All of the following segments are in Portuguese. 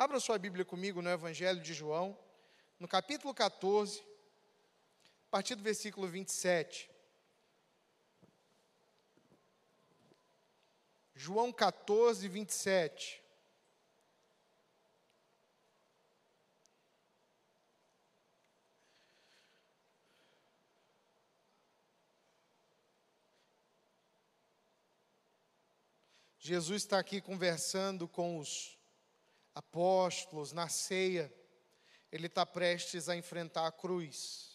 Abra sua Bíblia comigo no Evangelho de João, no capítulo 14, a partir do versículo 27. João 14, 27. Jesus está aqui conversando com os apóstolos na ceia. Ele está prestes a enfrentar a cruz.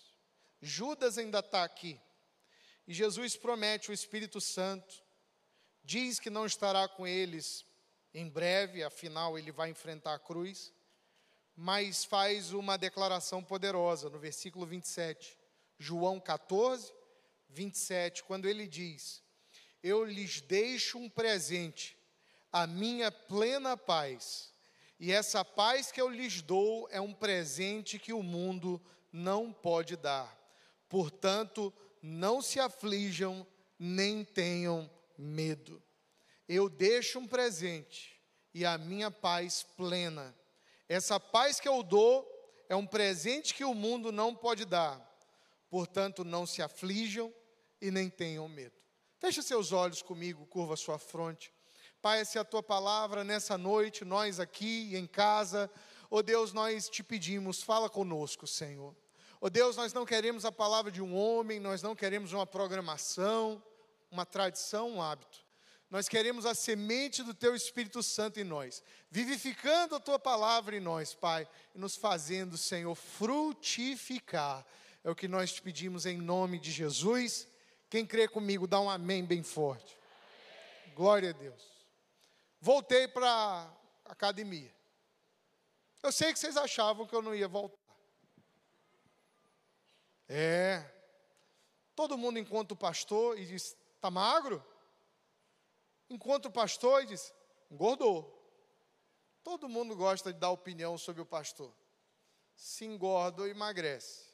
Judas ainda está aqui. E Jesus promete o Espírito Santo. Diz que não estará com eles em breve, afinal ele vai enfrentar a cruz. Mas faz uma declaração poderosa no versículo 27. João 14, 27, quando ele diz: eu lhes deixo um presente, a minha plena paz. E essa paz que eu lhes dou é um presente que o mundo não pode dar. Portanto, não se aflijam, nem tenham medo. Eu deixo um presente e a minha paz plena. Essa paz que eu dou é um presente que o mundo não pode dar. Portanto, não se aflijam e nem tenham medo. Feche seus olhos comigo, curva sua fronte. Pai, essa é a tua palavra nessa noite, nós aqui em casa. Oh Deus, nós te pedimos, fala conosco, Senhor. Oh Deus, nós não queremos a palavra de um homem, nós não queremos uma programação, uma tradição, um hábito. Nós queremos a semente do teu Espírito Santo em nós, vivificando a tua palavra em nós, Pai, e nos fazendo, Senhor, frutificar. É o que nós te pedimos em nome de Jesus. Quem crê comigo, dá um amém bem forte. Amém. Glória a Deus. Voltei para a academia. Eu sei que vocês achavam que eu não ia voltar. É. Todo mundo encontra o pastor e diz: está magro? Encontra o pastor e diz: engordou. Todo mundo gosta de dar opinião sobre o pastor. Se engorda ou emagrece.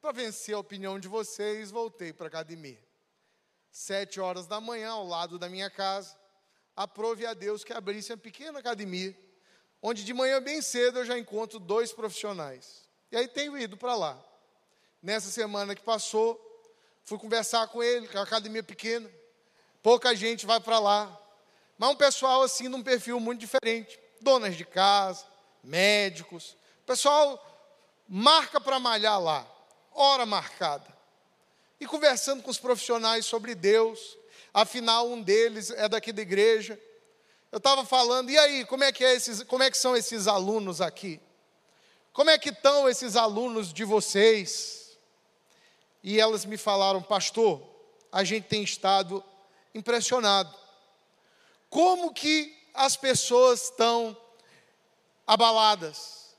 Para vencer a opinião de vocês, voltei para a academia. Sete horas da manhã, ao lado da minha casa, aprove a Deus que abrisse uma pequena academia, onde de manhã bem cedo eu já encontro dois profissionais. E aí tenho ido para lá. Nessa semana que passou, fui conversar com ele, é uma academia pequena, pouca gente vai para lá. Mas um pessoal assim, num perfil muito diferente. Donas de casa, médicos. O pessoal marca para malhar lá hora marcada. E conversando com os profissionais sobre Deus, afinal um deles é daqui da igreja. Eu estava falando, e aí, como é que é esses, como é que são esses alunos aqui? Como é que estão esses alunos de vocês? E elas me falaram, pastor, a gente tem estado impressionado. Como que as pessoas estão abaladas?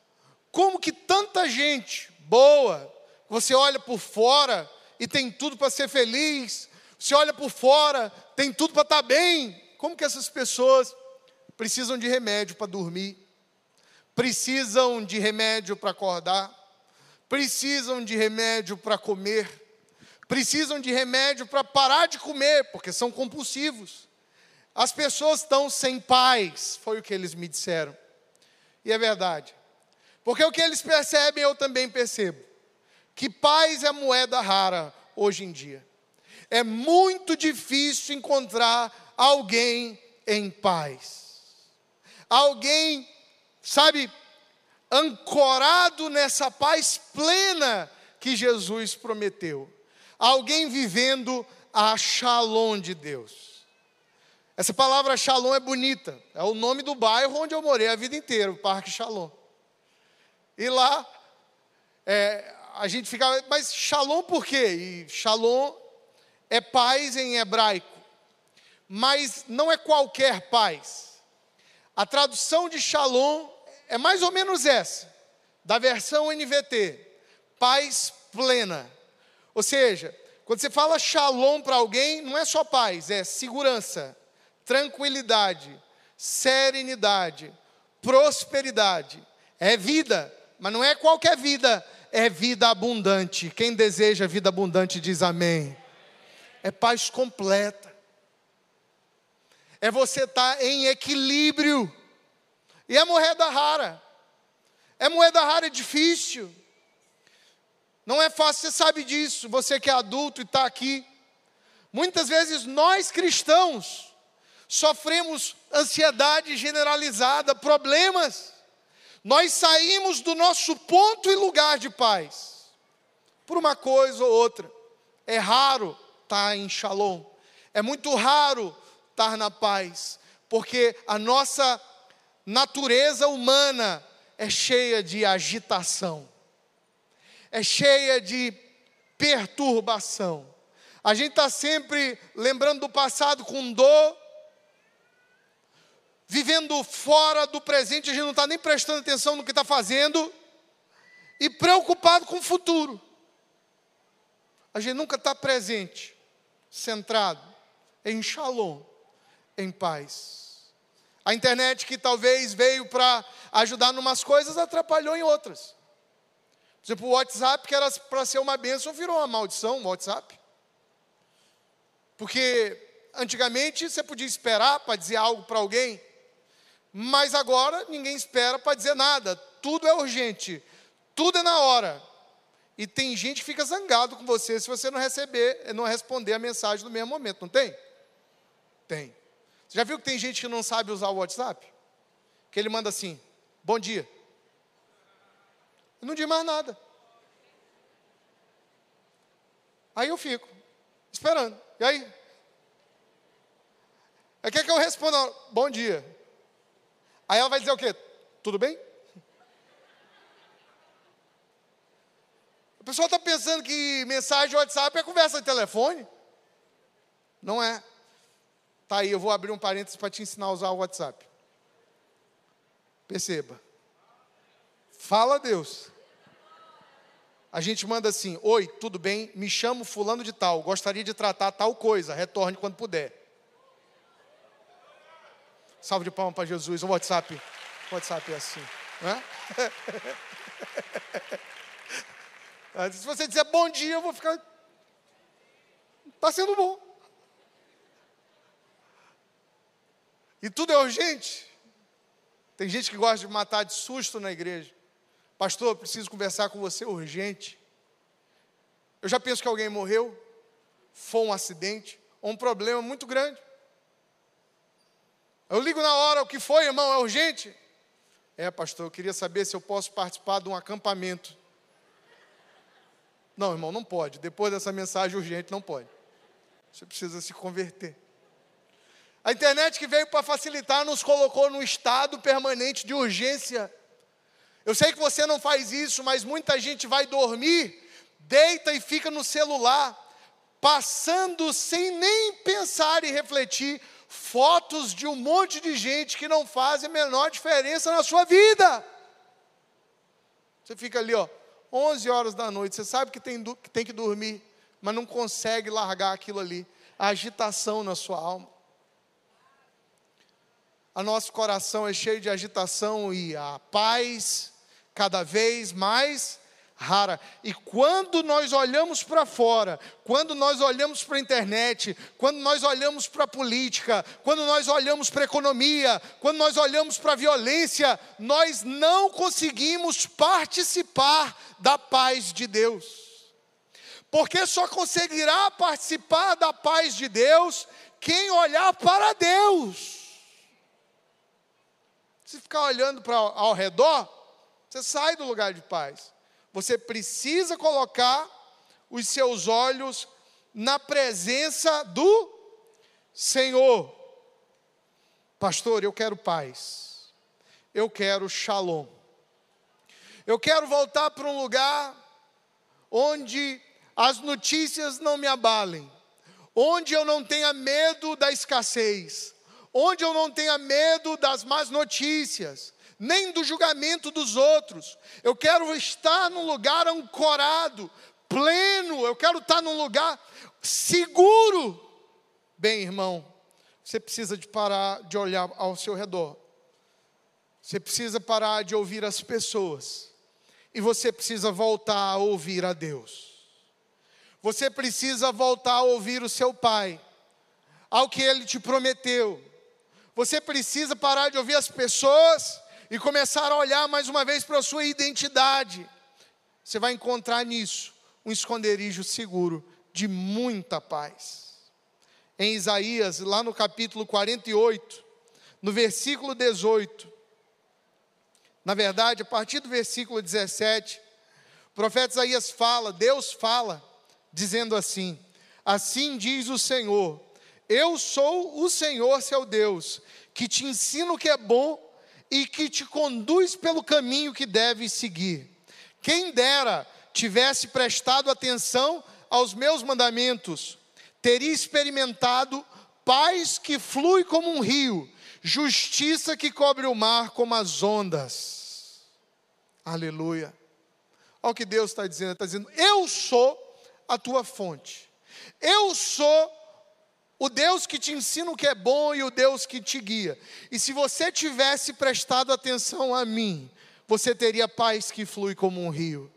Como que tanta gente boa, você olha por fora e tem tudo para ser feliz. Você olha por fora, tem tudo para estar tá bem. Como que essas pessoas precisam de remédio para dormir? Precisam de remédio para acordar? Precisam de remédio para comer? Precisam de remédio para parar de comer, porque são compulsivos. As pessoas estão sem paz, foi o que eles me disseram. E é verdade. Porque o que eles percebem, eu também percebo que paz é moeda rara hoje em dia. É muito difícil encontrar alguém em paz. Alguém, sabe, ancorado nessa paz plena que Jesus prometeu. Alguém vivendo a shalom de Deus. Essa palavra shalom é bonita. É o nome do bairro onde eu morei a vida inteira, o Parque Shalom. E lá, é, a gente fica, mas shalom por quê? E shalom é paz em hebraico, mas não é qualquer paz. A tradução de shalom é mais ou menos essa, da versão NVT, paz plena. Ou seja, quando você fala shalom para alguém, não é só paz, é segurança, tranquilidade, serenidade, prosperidade, é vida, mas não é qualquer vida, é vida abundante. Quem deseja vida abundante diz amém. É paz completa. É você estar tá em equilíbrio. E é moeda rara. É moeda rara, é difícil. Não é fácil, você sabe disso, você que é adulto e está aqui. Muitas vezes nós cristãos sofremos ansiedade generalizada, problemas. Nós saímos do nosso ponto e lugar de paz por uma coisa ou outra. É raro estar em shalom. É muito raro estar na paz, porque a nossa natureza humana é cheia de agitação, é cheia de perturbação. A gente está sempre lembrando do passado com dor, vivendo fora do presente, a gente não está nem prestando atenção no que está fazendo, e preocupado com o futuro. A gente nunca está presente, centrado em shalom, em paz. A internet que talvez veio para ajudar em umas coisas, atrapalhou em outras. Por exemplo, o WhatsApp, que era para ser uma bênção, virou uma maldição, o WhatsApp. Porque antigamente você podia esperar para dizer algo para alguém, mas agora ninguém espera para dizer nada. Tudo é urgente, tudo é na hora. E tem gente que fica zangado com você se você não receber, não responder a mensagem no mesmo momento, não tem? Tem. Você já viu que tem gente que não sabe usar o WhatsApp? Que ele manda assim: "Bom dia". E não diz mais nada. Aí eu fico esperando. E aí? Aí quer que eu responda? Bom dia. Aí ela vai dizer o quê? Tudo bem? Pessoal está pensando que mensagem WhatsApp é conversa de telefone. Não é. Tá aí, eu vou abrir um parênteses para te ensinar a usar o WhatsApp. Perceba. Fala Deus. A gente manda assim: Oi, tudo bem? Me chamo Fulano de Tal. Gostaria de tratar tal coisa. Retorne quando puder. Salve de palmas para Jesus. O WhatsApp, o WhatsApp é assim. Né? Se você disser bom dia, eu vou ficar. Está sendo bom. E tudo é urgente. Tem gente que gosta de matar de susto na igreja. Pastor, eu preciso conversar com você urgente. Eu já penso que alguém morreu, foi um acidente, ou um problema muito grande. Eu ligo na hora, o que foi, irmão? É urgente? É, pastor, eu queria saber se eu posso participar de um acampamento. Não, irmão, não pode. Depois dessa mensagem urgente, não pode. Você precisa se converter. A internet que veio para facilitar nos colocou num estado permanente de urgência. Eu sei que você não faz isso, mas muita gente vai dormir, deita e fica no celular, passando sem nem pensar e refletir fotos de um monte de gente que não fazem a menor diferença na sua vida. Você fica ali, ó, 11 horas da noite, você sabe que tem, que tem que dormir, mas não consegue largar aquilo ali. A agitação na sua alma. O nosso coração é cheio de agitação e a paz cada vez mais rara. E quando nós olhamos para fora, quando nós olhamos para a internet, quando nós olhamos para a política, quando nós olhamos para a economia, quando nós olhamos para a violência, nós não conseguimos participar da paz de Deus. Porque só conseguirá participar da paz de Deus quem olhar para Deus. Se ficar olhando para ao redor, você sai do lugar de paz. Você precisa colocar os seus olhos na presença do Senhor. Pastor, eu quero paz. Eu quero shalom. Eu quero voltar para um lugar onde as notícias não me abalem, onde eu não tenha medo da escassez, onde eu não tenha medo das más notícias, nem do julgamento dos outros. Eu quero estar num lugar ancorado, pleno, eu quero estar num lugar seguro. Bem, irmão, você precisa de parar de olhar ao seu redor. Você precisa parar de ouvir as pessoas. E você precisa voltar a ouvir a Deus. Você precisa voltar a ouvir o seu pai, ao que ele te prometeu. Você precisa parar de ouvir as pessoas e começar a olhar mais uma vez para a sua identidade, você vai encontrar nisso um esconderijo seguro de muita paz. Em Isaías, lá no capítulo 48, no versículo 18, na verdade, a partir do versículo 17, o profeta Isaías fala, Deus fala, dizendo assim: Assim diz o Senhor, eu sou o Senhor seu Deus, que te ensina o que é bom e que te conduz pelo caminho que deves seguir. Quem dera tivesse prestado atenção aos meus mandamentos, teria experimentado paz que flui como um rio, justiça que cobre o mar como as ondas. Aleluia. Olha o que Deus está dizendo: está dizendo, eu sou a tua fonte, eu sou o Deus que te ensina o que é bom e o Deus que te guia. E se você tivesse prestado atenção a mim, você teria paz que flui como um rio.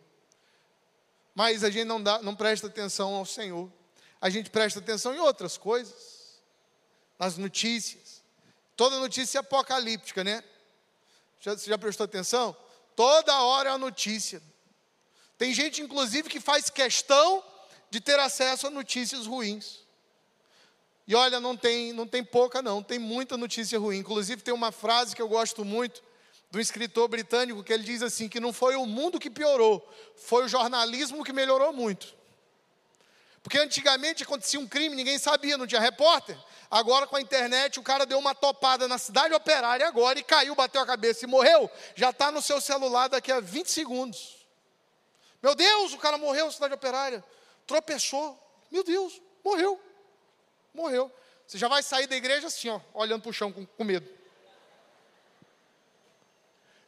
Mas a gente não, dá, não presta atenção ao Senhor. A gente presta atenção em outras coisas, nas notícias. Toda notícia é apocalíptica, né? Já, você já prestou atenção? Toda hora é a notícia. Tem gente, inclusive, que faz questão de ter acesso a notícias ruins. E olha, não tem, não tem pouca não, tem muita notícia ruim. Inclusive tem uma frase que eu gosto muito do escritor britânico que ele diz assim que não foi o mundo que piorou, foi o jornalismo que melhorou muito. Porque antigamente acontecia um crime, ninguém sabia, não tinha repórter. Agora com a internet o cara deu uma topada na cidade operária agora e caiu, bateu a cabeça e morreu. Já está no seu celular daqui a 20 segundos. Meu Deus, o cara morreu na cidade operária. Tropeçou. Meu Deus, morreu morreu. Você já vai sair da igreja assim, ó, olhando para o chão com, com medo.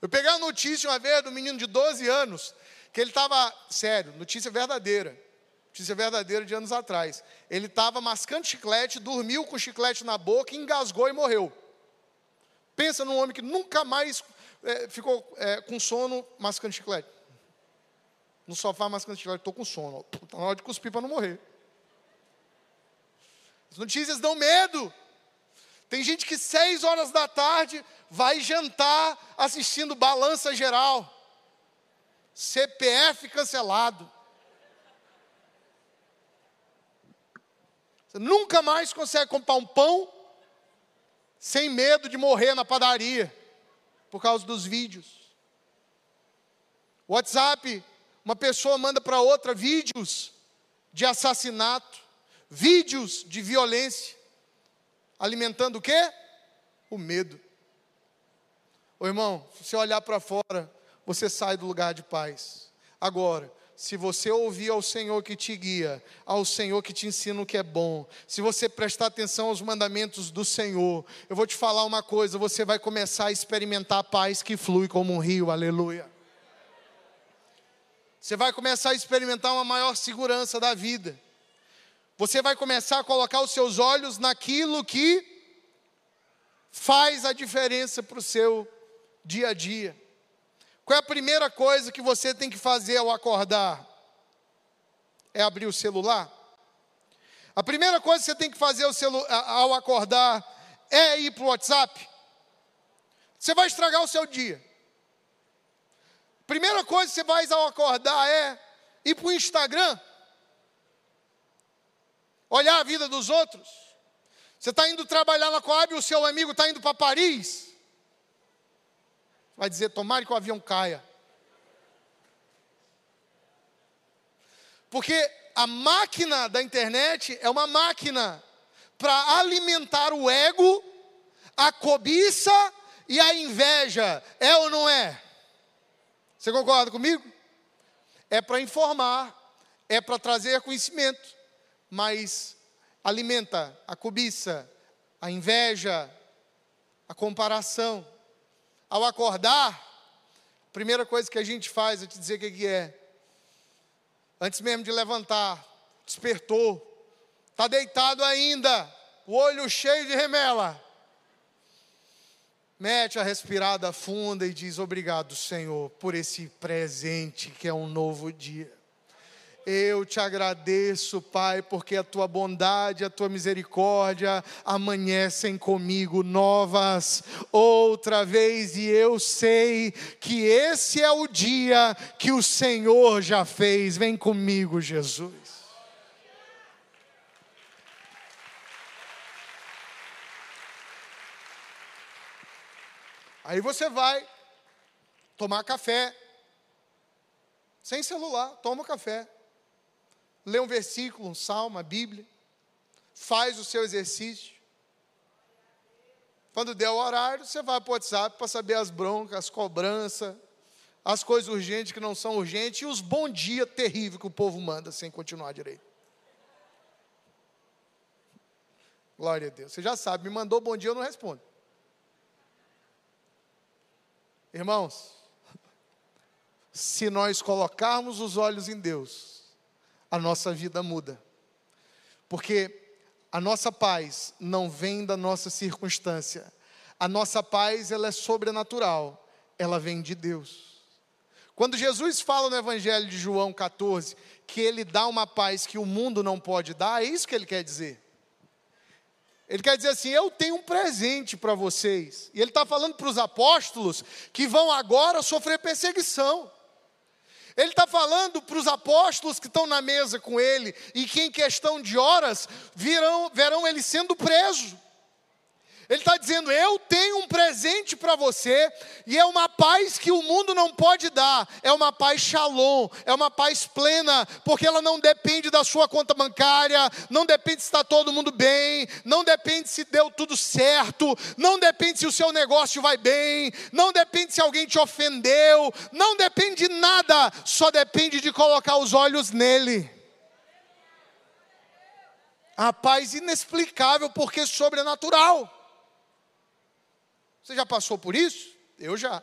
Eu peguei a notícia uma vez do menino de 12 anos, que ele estava, sério, notícia verdadeira, notícia verdadeira de anos atrás. Ele estava mascando chiclete, dormiu com chiclete na boca, engasgou e morreu. Pensa num homem que nunca mais é, ficou é, com sono mascando chiclete. No sofá mascando chiclete, estou com sono. Está na hora de cuspir para não morrer. As notícias dão medo. Tem gente que seis horas da tarde vai jantar assistindo balança geral. CPF cancelado. Você nunca mais consegue comprar um pão sem medo de morrer na padaria por causa dos vídeos. WhatsApp, uma pessoa manda para outra vídeos de assassinato vídeos de violência, alimentando o quê? O medo. Ô irmão, se você olhar para fora, você sai do lugar de paz. Agora, se você ouvir ao Senhor que te guia, ao Senhor que te ensina o que é bom, se você prestar atenção aos mandamentos do Senhor, eu vou te falar uma coisa: você vai começar a experimentar a paz que flui como um rio, aleluia. Você vai começar a experimentar uma maior segurança da vida. Você vai começar a colocar os seus olhos naquilo que faz a diferença para o seu dia a dia. Qual é a primeira coisa que você tem que fazer ao acordar? É abrir o celular? A primeira coisa que você tem que fazer ao acordar é ir para o WhatsApp? Você vai estragar o seu dia. Primeira coisa que você faz ao acordar é ir para o Instagram? Olhar a vida dos outros. Você está indo trabalhar na Coab e o seu amigo está indo para Paris. Vai dizer, tomare que o avião caia. Porque a máquina da internet é uma máquina para alimentar o ego, a cobiça e a inveja. É ou não é? Você concorda comigo? É para informar, é para trazer conhecimento mas alimenta a cobiça, a inveja, a comparação. Ao acordar, a primeira coisa que a gente faz é te dizer o que é. Antes mesmo de levantar, despertou, está deitado ainda, o olho cheio de remela. Mete a respirada funda e diz: Obrigado, Senhor, por esse presente que é um novo dia. Eu te agradeço, Pai, porque a tua bondade, a tua misericórdia amanhecem comigo novas outra vez, e eu sei que esse é o dia que o Senhor já fez. Vem comigo, Jesus. Aí você vai tomar café, sem celular, toma café lê um versículo, um salmo, a Bíblia, faz o seu exercício. Quando der o horário, você vai para o WhatsApp para saber as broncas, as cobranças, as coisas urgentes que não são urgentes e os bom dia terríveis que o povo manda sem continuar direito. Glória a Deus. Você já sabe, me mandou bom dia, eu não respondo. Irmãos, se nós colocarmos os olhos em Deus, a nossa vida muda. Porque a nossa paz não vem da nossa circunstância. A nossa paz, ela é sobrenatural. Ela vem de Deus. Quando Jesus fala no Evangelho de João 14 que ele dá uma paz que o mundo não pode dar, é isso que ele quer dizer. Ele quer dizer assim: eu tenho um presente para vocês. E ele está falando para os apóstolos que vão agora sofrer perseguição. Ele está falando para os apóstolos que estão na mesa com ele e que em questão de horas virão, verão ele sendo preso. Ele está dizendo: Eu tenho um presente para você, e é uma paz que o mundo não pode dar, é uma paz shalom, é uma paz plena, porque ela não depende da sua conta bancária, não depende se está todo mundo bem, não depende se deu tudo certo, não depende se o seu negócio vai bem, não depende se alguém te ofendeu, não depende de nada, só depende de colocar os olhos nele. A paz inexplicável porque sobrenatural. Você já passou por isso? Eu já.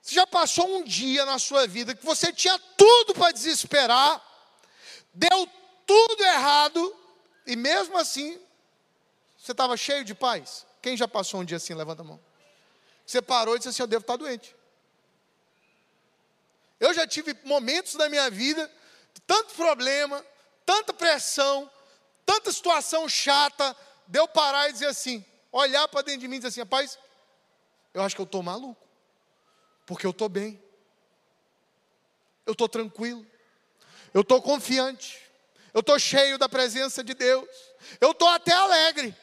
Você já passou um dia na sua vida que você tinha tudo para desesperar, deu tudo errado, e mesmo assim, você estava cheio de paz? Quem já passou um dia assim? Levanta a mão. Você parou e disse assim: Eu devo estar doente. Eu já tive momentos da minha vida, tanto problema, tanta pressão, tanta situação chata, de eu parar e dizer assim: olhar para dentro de mim e dizer assim: rapaz, eu acho que eu estou maluco, porque eu estou bem, eu estou tranquilo, eu estou confiante, eu estou cheio da presença de Deus, eu estou até alegre.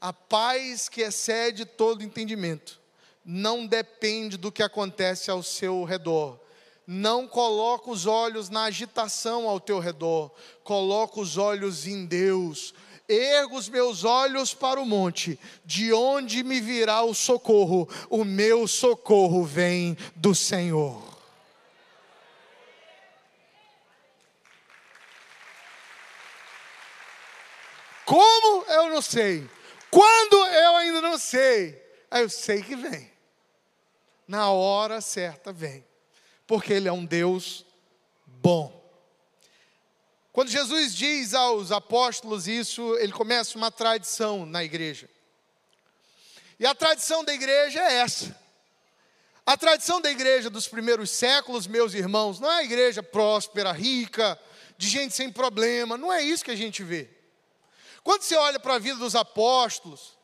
A paz que excede todo entendimento não depende do que acontece ao seu redor, não coloca os olhos na agitação ao teu redor, coloca os olhos em Deus. Ergo os meus olhos para o monte, de onde me virá o socorro? O meu socorro vem do Senhor. Como eu não sei, quando eu ainda não sei, eu sei que vem, na hora certa vem porque Ele é um Deus bom. Quando Jesus diz aos apóstolos isso, ele começa uma tradição na igreja. E a tradição da igreja é essa. A tradição da igreja dos primeiros séculos, meus irmãos, não é a igreja próspera, rica, de gente sem problema, não é isso que a gente vê. Quando você olha para a vida dos apóstolos,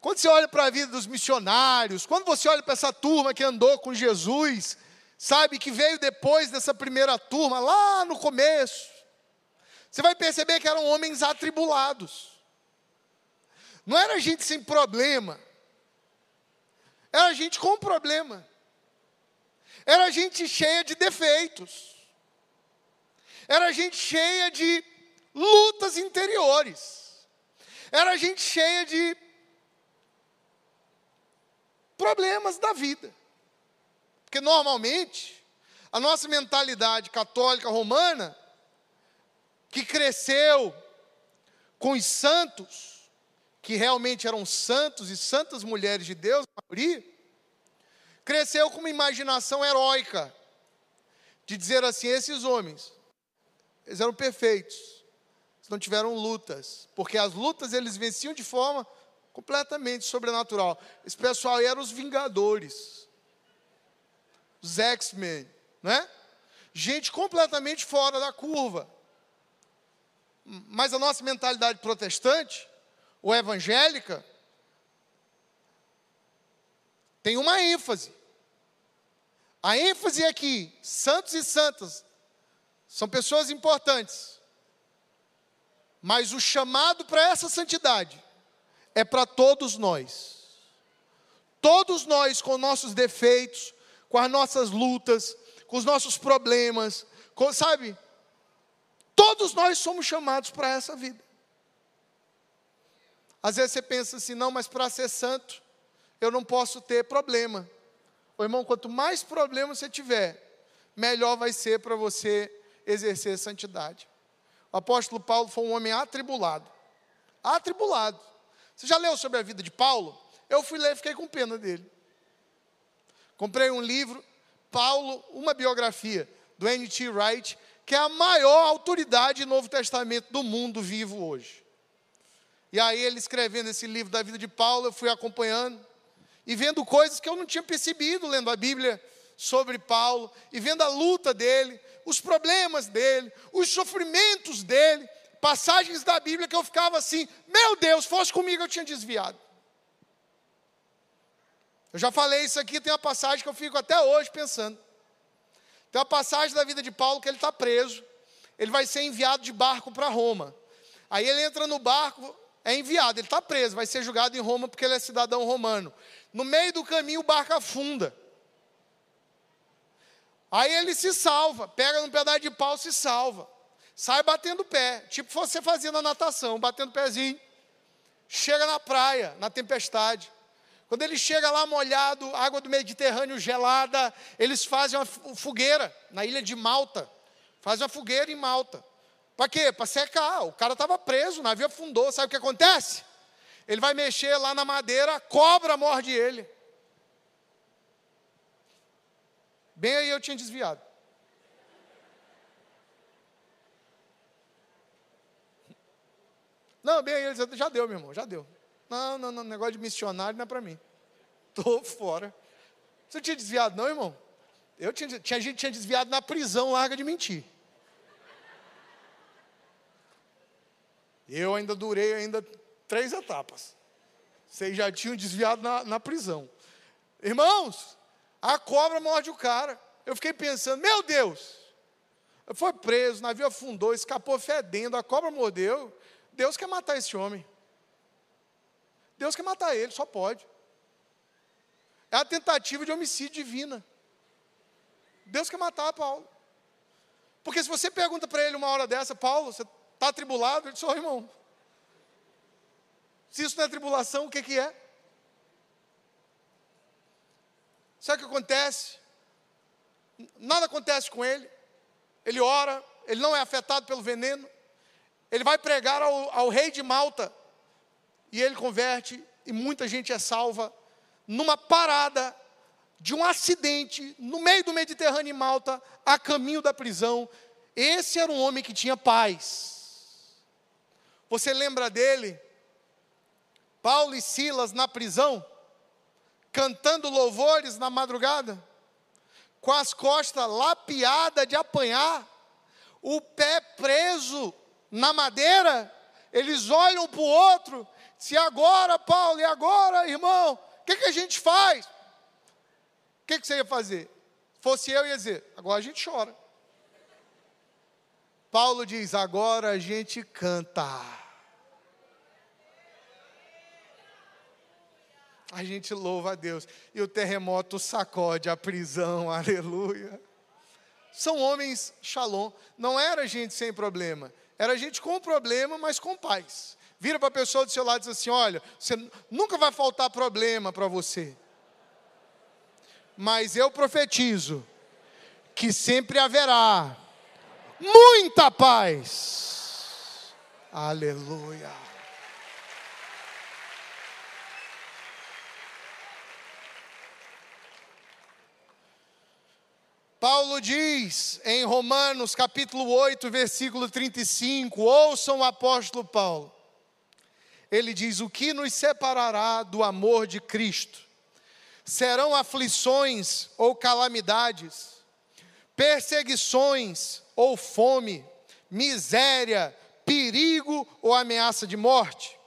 quando você olha para a vida dos missionários, quando você olha para essa turma que andou com Jesus, sabe, que veio depois dessa primeira turma, lá no começo, você vai perceber que eram homens atribulados. Não era gente sem problema, era gente com problema, era gente cheia de defeitos, era gente cheia de lutas interiores, era gente cheia de problemas da vida. Porque normalmente, a nossa mentalidade católica romana, que cresceu com os santos, que realmente eram santos e santas mulheres de Deus, maioria, cresceu com uma imaginação heróica, de dizer assim: esses homens, eles eram perfeitos, não tiveram lutas, porque as lutas eles venciam de forma completamente sobrenatural. Esse pessoal eram os vingadores. Os X-Men, né? Gente completamente fora da curva. Mas a nossa mentalidade protestante, ou evangélica, tem uma ênfase. A ênfase é que santos e santas são pessoas importantes. Mas o chamado para essa santidade é para todos nós. Todos nós com nossos defeitos, com as nossas lutas, com os nossos problemas, com, sabe? Todos nós somos chamados para essa vida. Às vezes você pensa assim, não, mas para ser santo, eu não posso ter problema. Ô, irmão, quanto mais problema você tiver, melhor vai ser para você exercer santidade. O apóstolo Paulo foi um homem atribulado. Atribulado. Você já leu sobre a vida de Paulo? Eu fui ler e fiquei com pena dele. Comprei um livro, Paulo, uma biografia, do N.T. Wright, que é a maior autoridade no Novo Testamento do mundo vivo hoje. E aí, ele escrevendo esse livro da vida de Paulo, eu fui acompanhando e vendo coisas que eu não tinha percebido lendo a Bíblia sobre Paulo, e vendo a luta dele, os problemas dele, os sofrimentos dele, passagens da Bíblia que eu ficava assim: meu Deus, fosse comigo eu tinha desviado. Eu já falei isso aqui, tem uma passagem que eu fico até hoje pensando. Tem uma passagem da vida de Paulo que ele está preso, ele vai ser enviado de barco para Roma. Aí ele entra no barco, é enviado, ele está preso, vai ser julgado em Roma porque ele é cidadão romano. No meio do caminho o barco afunda. Aí ele se salva, pega num pedaço de pau, se salva. Sai batendo pé, tipo você fazia na natação, batendo pezinho. Chega na praia, na tempestade. Quando ele chega lá molhado, água do Mediterrâneo gelada, eles fazem uma fogueira na ilha de Malta. Fazem uma fogueira em Malta. Para quê? Para secar. O cara estava preso, o navio afundou. Sabe o que acontece? Ele vai mexer lá na madeira, a cobra morde ele. Bem aí eu tinha desviado. Não, bem aí já deu, meu irmão, já deu. Não, não, não, negócio de missionário não é para mim. Estou fora. Você tinha desviado, não, irmão? Eu tinha, tinha gente tinha desviado na prisão, larga de mentir. Eu ainda durei ainda três etapas. Vocês já tinham desviado na, na prisão. Irmãos, a cobra morde o cara. Eu fiquei pensando, meu Deus, foi preso, o navio afundou, escapou fedendo, a cobra mordeu. Deus quer matar esse homem. Deus quer matar ele, só pode. É a tentativa de homicídio divina. Deus quer matar Paulo. Porque se você pergunta para ele uma hora dessa, Paulo, você está atribulado? Ele diz, oh, irmão. Se isso não é tribulação, o que, que é? Sabe o que acontece? Nada acontece com ele. Ele ora, ele não é afetado pelo veneno. Ele vai pregar ao, ao rei de Malta. E ele converte, e muita gente é salva numa parada de um acidente no meio do Mediterrâneo em Malta, a caminho da prisão. Esse era um homem que tinha paz. Você lembra dele? Paulo e Silas na prisão? cantando louvores na madrugada, com as costas lapiadas de apanhar, o pé preso na madeira, eles olham para o outro, se agora, Paulo, e agora, irmão, o que, que a gente faz? O que, que você ia fazer? Fosse eu, ia dizer, agora a gente chora. Paulo diz, agora a gente canta. A gente louva a Deus. E o terremoto sacode a prisão, aleluia. São homens shalom. Não era gente sem problema. Era gente com problema, mas com paz. Vira para a pessoa do seu lado e diz assim: olha, você nunca vai faltar problema para você. Mas eu profetizo que sempre haverá muita paz. Aleluia. Paulo diz em Romanos capítulo 8, versículo 35, ouçam o apóstolo Paulo. Ele diz: O que nos separará do amor de Cristo? serão aflições ou calamidades, perseguições ou fome, miséria, perigo ou ameaça de morte.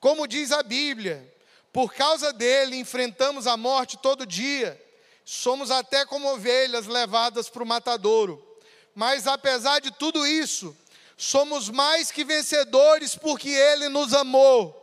Como diz a Bíblia, por causa dele enfrentamos a morte todo dia, somos até como ovelhas levadas para o matadouro. Mas apesar de tudo isso, somos mais que vencedores porque ele nos amou.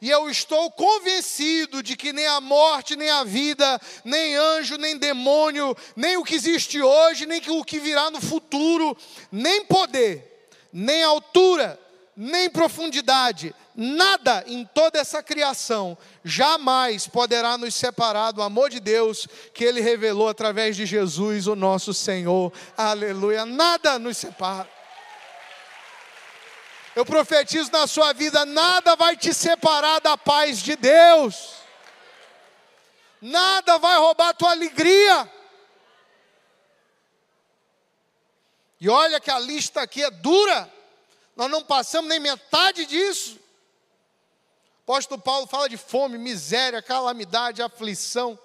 E eu estou convencido de que nem a morte, nem a vida, nem anjo, nem demônio, nem o que existe hoje, nem o que virá no futuro, nem poder, nem altura, nem profundidade, nada em toda essa criação jamais poderá nos separar do amor de Deus que Ele revelou através de Jesus, o nosso Senhor. Aleluia. Nada nos separa. Eu profetizo na sua vida: nada vai te separar da paz de Deus, nada vai roubar a tua alegria. E olha que a lista aqui é dura, nós não passamos nem metade disso. O apóstolo Paulo fala de fome, miséria, calamidade, aflição.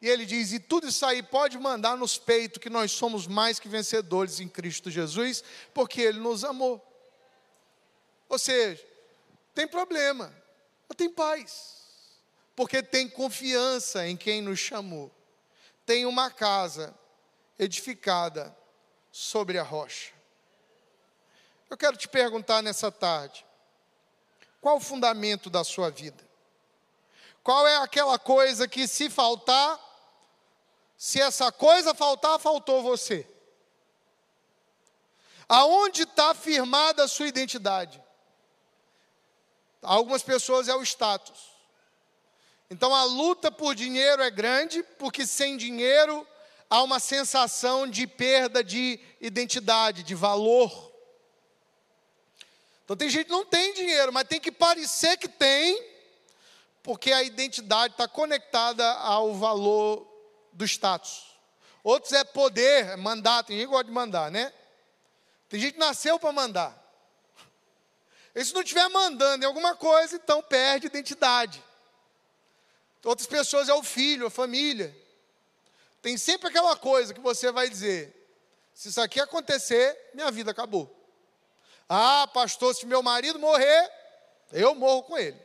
E ele diz: e tudo isso aí pode mandar nos peitos que nós somos mais que vencedores em Cristo Jesus, porque Ele nos amou. Ou seja, tem problema, mas tem paz, porque tem confiança em quem nos chamou. Tem uma casa edificada sobre a rocha. Eu quero te perguntar nessa tarde: qual o fundamento da sua vida? Qual é aquela coisa que, se faltar, se essa coisa faltar, faltou você? Aonde está firmada a sua identidade? Algumas pessoas é o status. Então a luta por dinheiro é grande, porque sem dinheiro há uma sensação de perda de identidade, de valor. Então tem gente que não tem dinheiro, mas tem que parecer que tem, porque a identidade está conectada ao valor do status. Outros é poder, é mandato, ninguém gosta de mandar, né? Tem gente que nasceu para mandar. E se não estiver mandando em alguma coisa, então perde identidade. Outras pessoas é o filho, a família. Tem sempre aquela coisa que você vai dizer: se isso aqui acontecer, minha vida acabou. Ah, pastor, se meu marido morrer, eu morro com ele.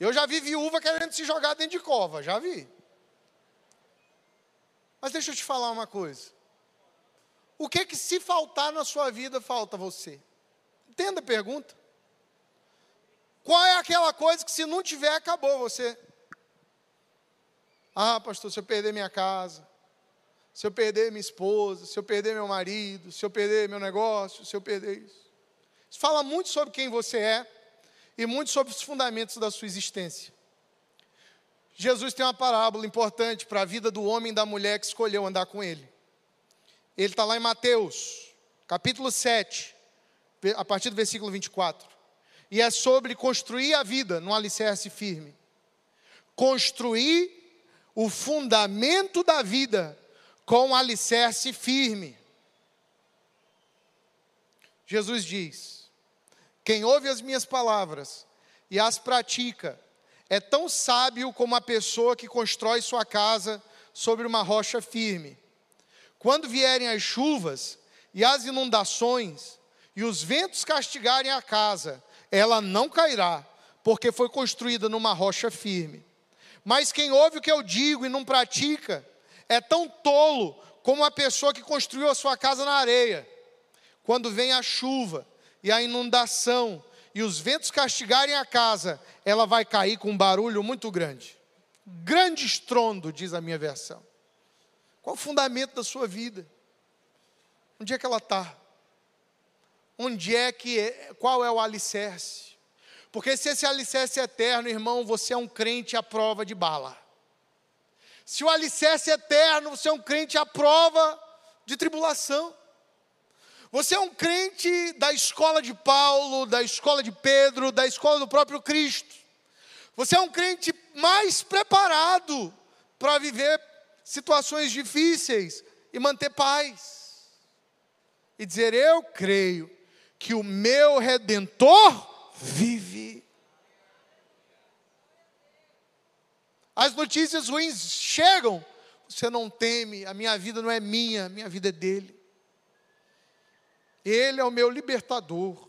Eu já vi viúva querendo se jogar dentro de cova, já vi. Mas deixa eu te falar uma coisa. O que que se faltar na sua vida, falta você? Entenda a pergunta. Qual é aquela coisa que se não tiver, acabou você? Ah, pastor, se eu perder minha casa, se eu perder minha esposa, se eu perder meu marido, se eu perder meu negócio, se eu perder isso. Isso fala muito sobre quem você é e muito sobre os fundamentos da sua existência. Jesus tem uma parábola importante para a vida do homem e da mulher que escolheu andar com ele. Ele está lá em Mateus, capítulo 7, a partir do versículo 24 e é sobre construir a vida num alicerce firme. Construir o fundamento da vida com um alicerce firme. Jesus diz: Quem ouve as minhas palavras e as pratica é tão sábio como a pessoa que constrói sua casa sobre uma rocha firme. Quando vierem as chuvas e as inundações e os ventos castigarem a casa, ela não cairá, porque foi construída numa rocha firme. Mas quem ouve o que eu digo e não pratica, é tão tolo como a pessoa que construiu a sua casa na areia. Quando vem a chuva e a inundação e os ventos castigarem a casa, ela vai cair com um barulho muito grande. Grande estrondo, diz a minha versão. Qual o fundamento da sua vida? Onde é que ela está? Onde é que qual é o alicerce? Porque se esse alicerce é eterno, irmão, você é um crente à prova de bala. Se o alicerce é eterno, você é um crente à prova de tribulação. Você é um crente da escola de Paulo, da escola de Pedro, da escola do próprio Cristo. Você é um crente mais preparado para viver situações difíceis e manter paz. E dizer: Eu creio que o meu redentor vive. As notícias ruins chegam, você não teme, a minha vida não é minha, a minha vida é dele. Ele é o meu libertador,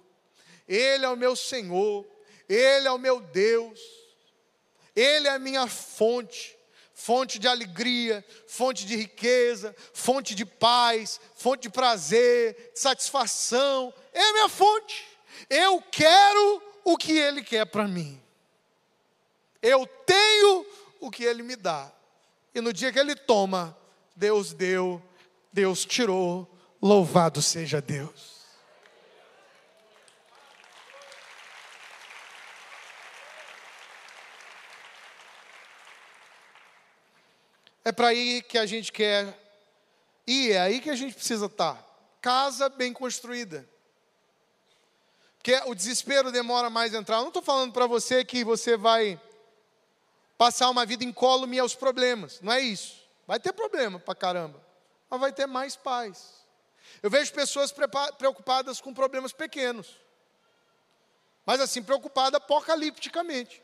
ele é o meu Senhor, ele é o meu Deus, ele é a minha fonte fonte de alegria, fonte de riqueza, fonte de paz, fonte de prazer, de satisfação. É minha fonte. Eu quero o que Ele quer para mim. Eu tenho o que Ele me dá. E no dia que Ele toma, Deus deu, Deus tirou, louvado seja Deus. É para aí que a gente quer ir, é aí que a gente precisa estar. Tá. Casa bem construída. Porque o desespero demora mais a entrar. Eu não estou falando para você que você vai passar uma vida incólume aos problemas. Não é isso. Vai ter problema para caramba. Mas vai ter mais paz. Eu vejo pessoas preocupadas com problemas pequenos. Mas assim, preocupada apocalipticamente.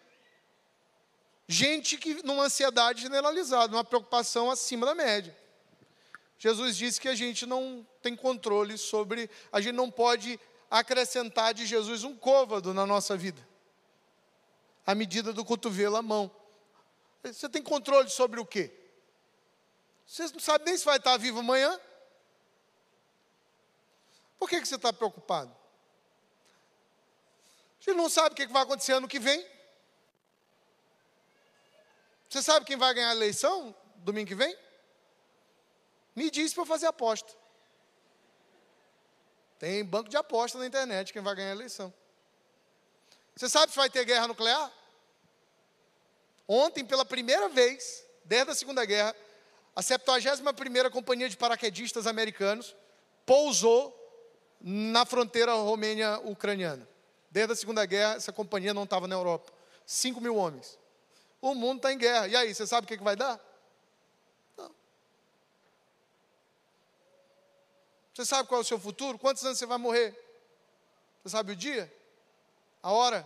Gente que numa ansiedade generalizada, numa preocupação acima da média. Jesus disse que a gente não tem controle sobre, a gente não pode acrescentar de Jesus um côvado na nossa vida. A medida do cotovelo à mão. Você tem controle sobre o quê? Você não sabe nem se vai estar vivo amanhã. Por que, que você está preocupado? Você não sabe o que vai acontecer ano que vem. Você sabe quem vai ganhar a eleição domingo que vem? Me diz para eu fazer aposta. Tem banco de aposta na internet quem vai ganhar a eleição. Você sabe se vai ter guerra nuclear? Ontem, pela primeira vez, desde a Segunda Guerra, a 71ª Companhia de Paraquedistas Americanos pousou na fronteira romênia-ucraniana. Desde a Segunda Guerra, essa companhia não estava na Europa. 5 mil homens. O mundo está em guerra. E aí, você sabe o que, que vai dar? Você sabe qual é o seu futuro? Quantos anos você vai morrer? Você sabe o dia? A hora?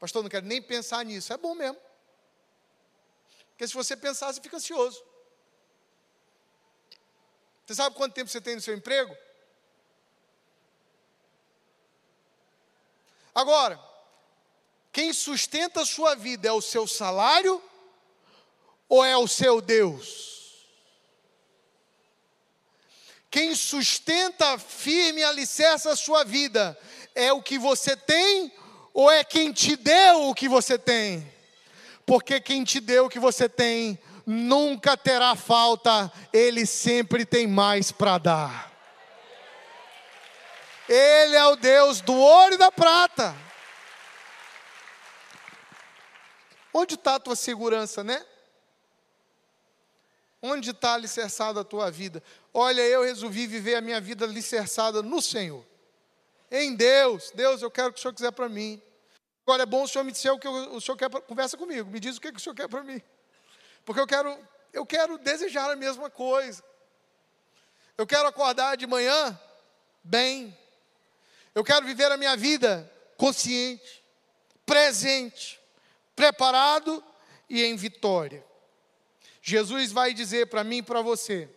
Pastor, não quero nem pensar nisso. É bom mesmo. Porque se você pensar, você fica ansioso. Você sabe quanto tempo você tem no seu emprego? Agora, quem sustenta a sua vida é o seu salário ou é o seu Deus? Quem sustenta firme e alicerça a sua vida é o que você tem ou é quem te deu o que você tem? Porque quem te deu o que você tem nunca terá falta, ele sempre tem mais para dar. Ele é o Deus do ouro e da prata. Onde está a tua segurança, né? Onde está alicerçada a tua vida? Olha, eu resolvi viver a minha vida alicerçada no Senhor. Em Deus. Deus, eu quero o que o Senhor quiser para mim. Agora é bom o Senhor me dizer o que o Senhor quer, conversa comigo, me diz o que o Senhor quer para mim. Porque eu quero, eu quero desejar a mesma coisa. Eu quero acordar de manhã bem. Eu quero viver a minha vida consciente, presente preparado e em vitória. Jesus vai dizer para mim e para você,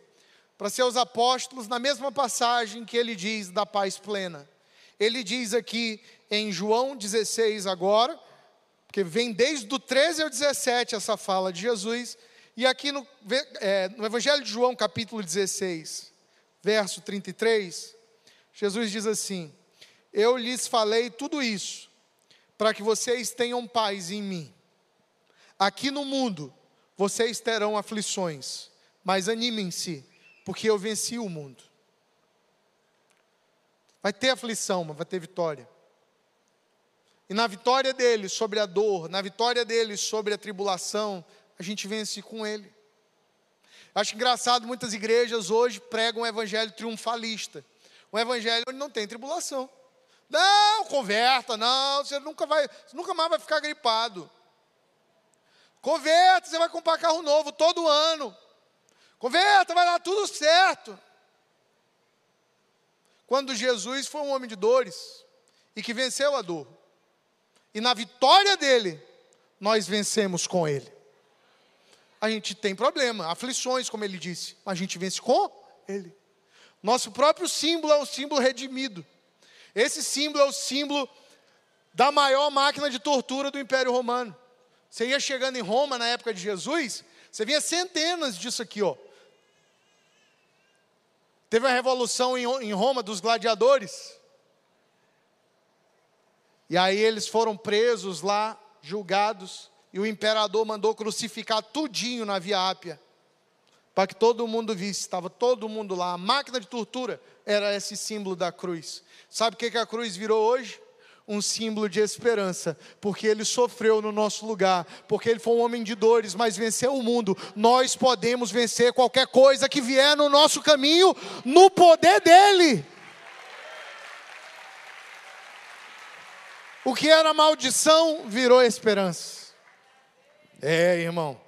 para seus apóstolos, na mesma passagem que ele diz da paz plena. Ele diz aqui em João 16 agora, porque vem desde o 13 ao 17 essa fala de Jesus, e aqui no, é, no Evangelho de João, capítulo 16, verso 33, Jesus diz assim: Eu lhes falei tudo isso para que vocês tenham paz em mim. Aqui no mundo vocês terão aflições, mas animem-se, porque eu venci o mundo. Vai ter aflição, mas vai ter vitória. E na vitória dele sobre a dor, na vitória dele sobre a tribulação, a gente vence com ele. Acho engraçado, muitas igrejas hoje pregam um evangelho triunfalista. Um evangelho onde não tem tribulação. Não, converta, não, você nunca vai, nunca mais vai ficar gripado. Converta, você vai comprar carro novo todo ano. Converta, vai dar tudo certo. Quando Jesus foi um homem de dores e que venceu a dor. E na vitória dele, nós vencemos com ele. a gente tem problema, aflições, como ele disse, mas a gente vence com ele. Nosso próprio símbolo é um símbolo redimido. Esse símbolo é o símbolo da maior máquina de tortura do Império Romano. Você ia chegando em Roma na época de Jesus, você via centenas disso aqui, ó. Teve uma revolução em Roma dos gladiadores. E aí eles foram presos lá, julgados, e o imperador mandou crucificar tudinho na Via Ápia, para que todo mundo visse, estava todo mundo lá. A máquina de tortura era esse símbolo da cruz. Sabe o que a cruz virou hoje? Um símbolo de esperança, porque ele sofreu no nosso lugar, porque ele foi um homem de dores, mas venceu o mundo. Nós podemos vencer qualquer coisa que vier no nosso caminho, no poder dele. O que era maldição virou esperança. É, irmão.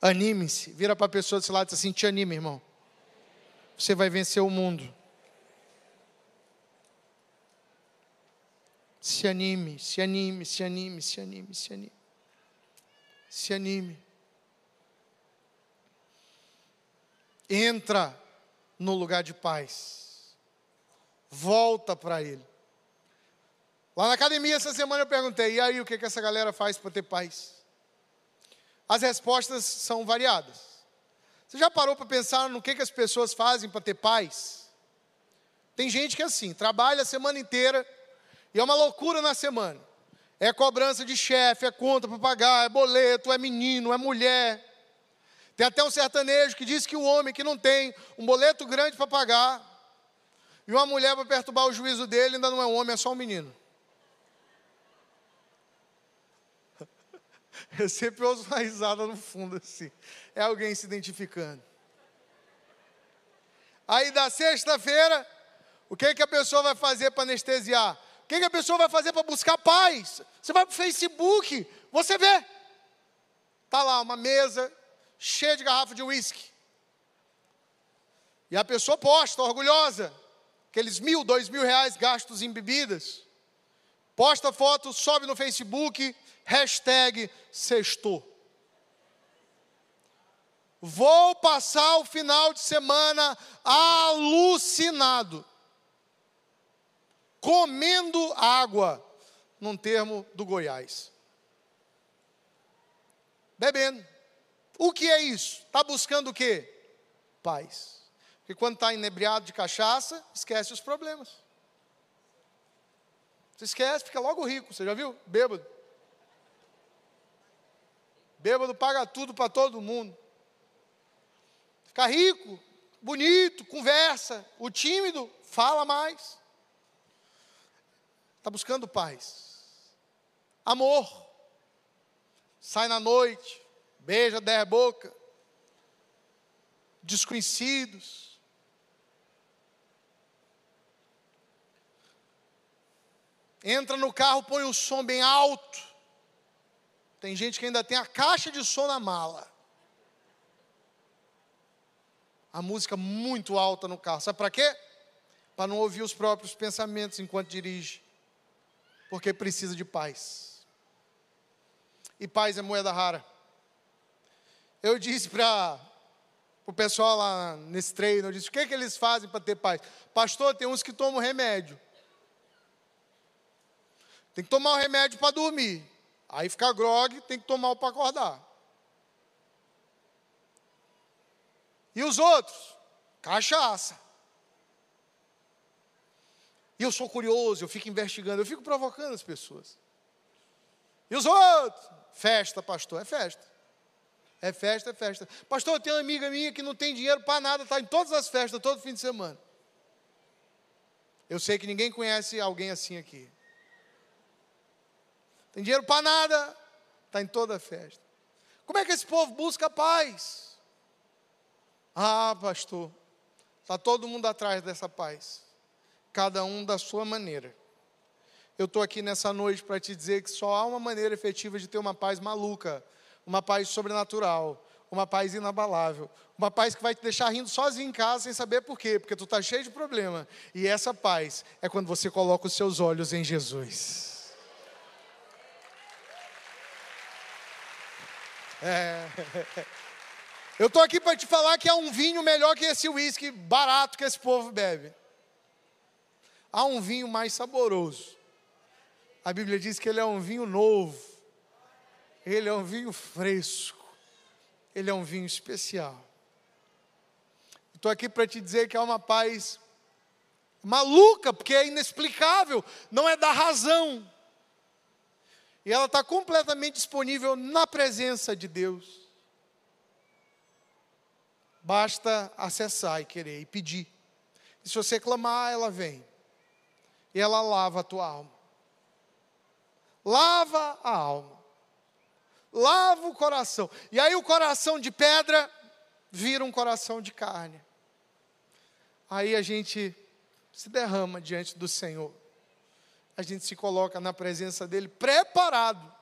Anime-se. Vira para a pessoa desse lado e diz assim: te anime, irmão. Você vai vencer o mundo. Se anime, se anime, se anime, se anime, se anime. Se anime. Entra no lugar de paz. Volta para Ele. Lá na academia essa semana eu perguntei: e aí, o que, que essa galera faz para ter paz? As respostas são variadas. Você já parou para pensar no que, que as pessoas fazem para ter paz? Tem gente que é assim, trabalha a semana inteira e é uma loucura na semana. É cobrança de chefe, é conta para pagar, é boleto, é menino, é mulher. Tem até um sertanejo que diz que o homem que não tem um boleto grande para pagar e uma mulher para perturbar o juízo dele ainda não é um homem, é só um menino. Eu sempre ouço uma risada no fundo assim. É alguém se identificando. Aí da sexta-feira, o que, que a pessoa vai fazer para anestesiar? O que, que a pessoa vai fazer para buscar paz? Você vai para o Facebook, você vê. Está lá uma mesa cheia de garrafa de uísque. E a pessoa posta, orgulhosa, aqueles mil, dois mil reais gastos em bebidas. Posta foto, sobe no Facebook, hashtag sextou. Vou passar o final de semana alucinado comendo água, num termo do Goiás. Bebendo. O que é isso? Está buscando o quê? Paz. Porque quando está inebriado de cachaça, esquece os problemas. Você esquece, fica logo rico, você já viu? Bêbado. Bêbado paga tudo para todo mundo. Fica rico, bonito, conversa. O tímido fala mais. Está buscando paz. Amor. Sai na noite, beija, der boca. Desconhecidos. Entra no carro, põe o som bem alto. Tem gente que ainda tem a caixa de som na mala. A música muito alta no carro. Sabe para quê? Para não ouvir os próprios pensamentos enquanto dirige porque precisa de paz. E paz é moeda rara. Eu disse para o pessoal lá nesse treino, eu disse, o que, é que eles fazem para ter paz? Pastor, tem uns que tomam remédio. Tem que tomar o remédio para dormir. Aí fica grog, tem que tomar o para acordar. E os outros? Cachaça. E eu sou curioso, eu fico investigando, eu fico provocando as pessoas. E os outros? Festa, pastor, é festa. É festa, é festa. Pastor, eu tenho uma amiga minha que não tem dinheiro para nada, está em todas as festas, todo fim de semana. Eu sei que ninguém conhece alguém assim aqui. Tem dinheiro para nada, está em toda festa. Como é que esse povo busca paz? Ah, pastor, está todo mundo atrás dessa paz cada um da sua maneira. Eu estou aqui nessa noite para te dizer que só há uma maneira efetiva de ter uma paz maluca, uma paz sobrenatural, uma paz inabalável, uma paz que vai te deixar rindo sozinho em casa sem saber por quê, porque tu está cheio de problema. E essa paz é quando você coloca os seus olhos em Jesus. É. Eu estou aqui para te falar que há um vinho melhor que esse uísque barato que esse povo bebe. Há um vinho mais saboroso. A Bíblia diz que ele é um vinho novo. Ele é um vinho fresco. Ele é um vinho especial. Estou aqui para te dizer que há uma paz maluca, porque é inexplicável, não é da razão. E ela está completamente disponível na presença de Deus. Basta acessar e querer e pedir. E se você clamar, ela vem. E ela lava a tua alma. Lava a alma. Lava o coração. E aí o coração de pedra vira um coração de carne. Aí a gente se derrama diante do Senhor. A gente se coloca na presença dele preparado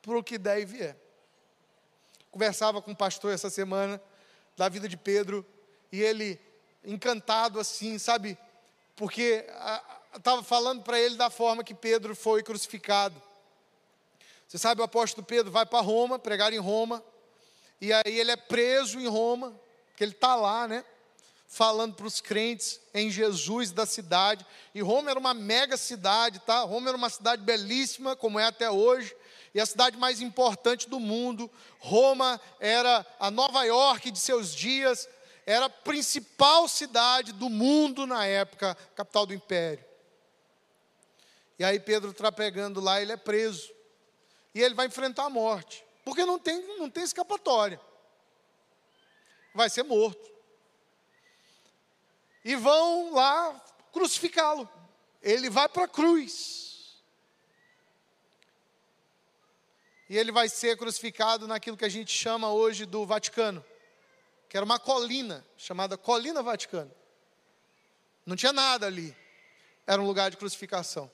para o que der e vier. Conversava com um pastor essa semana da vida de Pedro, e ele, encantado assim, sabe, porque estava falando para ele da forma que Pedro foi crucificado. Você sabe, o apóstolo Pedro vai para Roma, pregar em Roma, e aí ele é preso em Roma, porque ele está lá, né? Falando para os crentes em Jesus da cidade. E Roma era uma mega cidade, tá? Roma era uma cidade belíssima, como é até hoje e a cidade mais importante do mundo. Roma era a Nova York de seus dias, era a principal cidade do mundo na época, capital do império. E aí Pedro trapegando lá, ele é preso. E ele vai enfrentar a morte, porque não tem, não tem escapatória. Vai ser morto. E vão lá crucificá-lo. Ele vai para a cruz. e ele vai ser crucificado naquilo que a gente chama hoje do Vaticano, que era uma colina chamada Colina Vaticano. Não tinha nada ali, era um lugar de crucificação.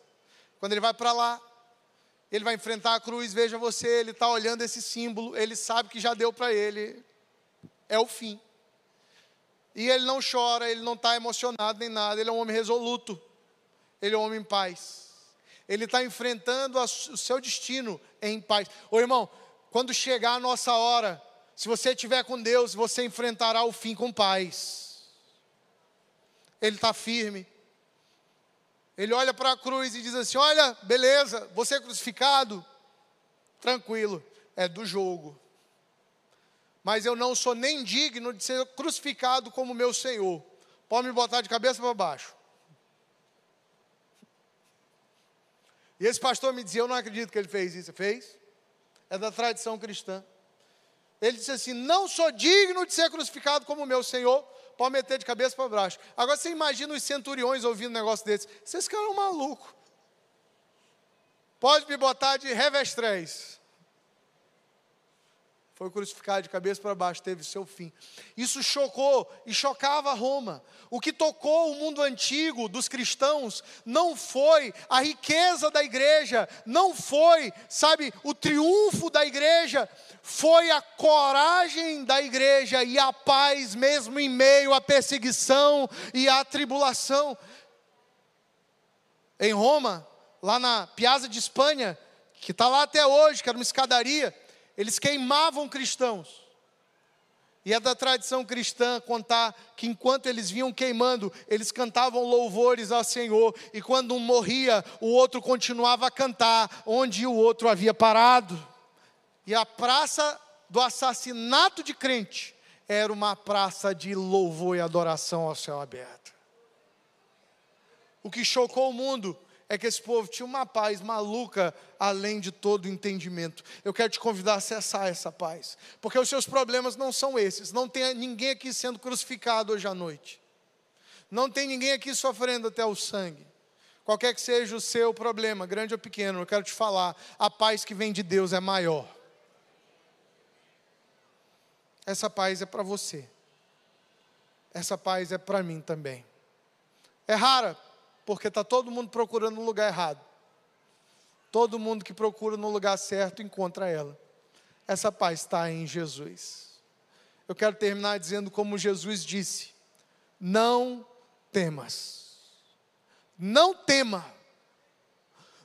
Quando ele vai para lá, ele vai enfrentar a cruz, veja você, ele está olhando esse símbolo, ele sabe que já deu para ele, é o fim. E ele não chora, ele não está emocionado nem nada, ele é um homem resoluto, ele é um homem em paz ele está enfrentando o seu destino em paz. Ô irmão, quando chegar a nossa hora, se você estiver com Deus, você enfrentará o fim com paz. Ele está firme. Ele olha para a cruz e diz assim: Olha, beleza, você é crucificado, tranquilo, é do jogo. Mas eu não sou nem digno de ser crucificado como meu Senhor. Pode me botar de cabeça para baixo. E esse pastor me dizia: Eu não acredito que ele fez isso. Fez? É da tradição cristã. Ele disse assim: Não sou digno de ser crucificado como meu Senhor. Pode meter de cabeça para baixo. Agora você imagina os centuriões ouvindo um negócio desse. Vocês ficaram malucos. Pode me botar de revestrez foi crucificado de cabeça para baixo, teve seu fim. Isso chocou e chocava Roma. O que tocou o mundo antigo dos cristãos não foi a riqueza da igreja, não foi, sabe, o triunfo da igreja, foi a coragem da igreja e a paz mesmo em meio à perseguição e à tribulação. Em Roma, lá na Piazza de Espanha, que está lá até hoje, que era uma escadaria, eles queimavam cristãos. E é da tradição cristã contar que enquanto eles vinham queimando, eles cantavam louvores ao Senhor, e quando um morria, o outro continuava a cantar onde o outro havia parado. E a praça do assassinato de crente era uma praça de louvor e adoração ao céu aberto. O que chocou o mundo é que esse povo tinha uma paz maluca além de todo entendimento. Eu quero te convidar a acessar essa paz, porque os seus problemas não são esses. Não tem ninguém aqui sendo crucificado hoje à noite. Não tem ninguém aqui sofrendo até o sangue. Qualquer que seja o seu problema, grande ou pequeno, eu quero te falar, a paz que vem de Deus é maior. Essa paz é para você. Essa paz é para mim também. É rara, porque está todo mundo procurando no lugar errado. Todo mundo que procura no lugar certo encontra ela. Essa paz está em Jesus. Eu quero terminar dizendo como Jesus disse: Não temas. Não tema.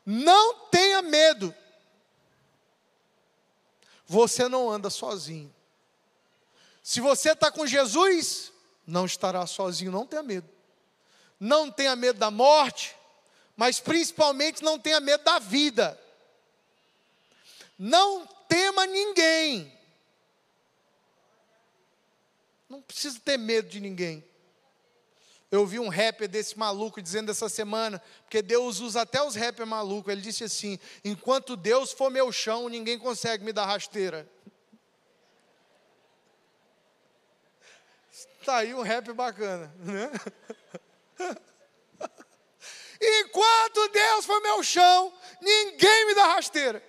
Não tenha medo. Você não anda sozinho. Se você está com Jesus, não estará sozinho, não tenha medo. Não tenha medo da morte, mas principalmente não tenha medo da vida. Não tema ninguém. Não precisa ter medo de ninguém. Eu vi um rapper desse maluco dizendo essa semana, porque Deus usa até os rappers malucos. Ele disse assim: enquanto Deus for meu chão, ninguém consegue me dar rasteira. Está aí um rap bacana, né? Enquanto Deus for meu chão, ninguém me dá rasteira.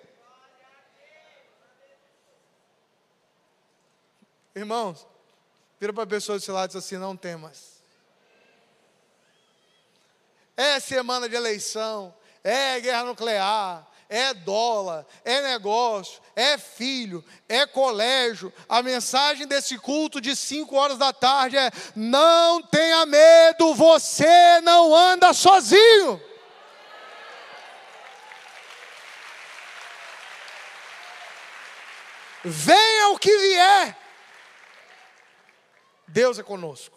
Irmãos, vira para a pessoa seu lado e diz assim: não temas. É semana de eleição, é guerra nuclear, é dólar, é negócio, é filho, é colégio. A mensagem desse culto de 5 horas da tarde é: não tenha medo, você não anda sozinho. Venha o que vier, Deus é conosco.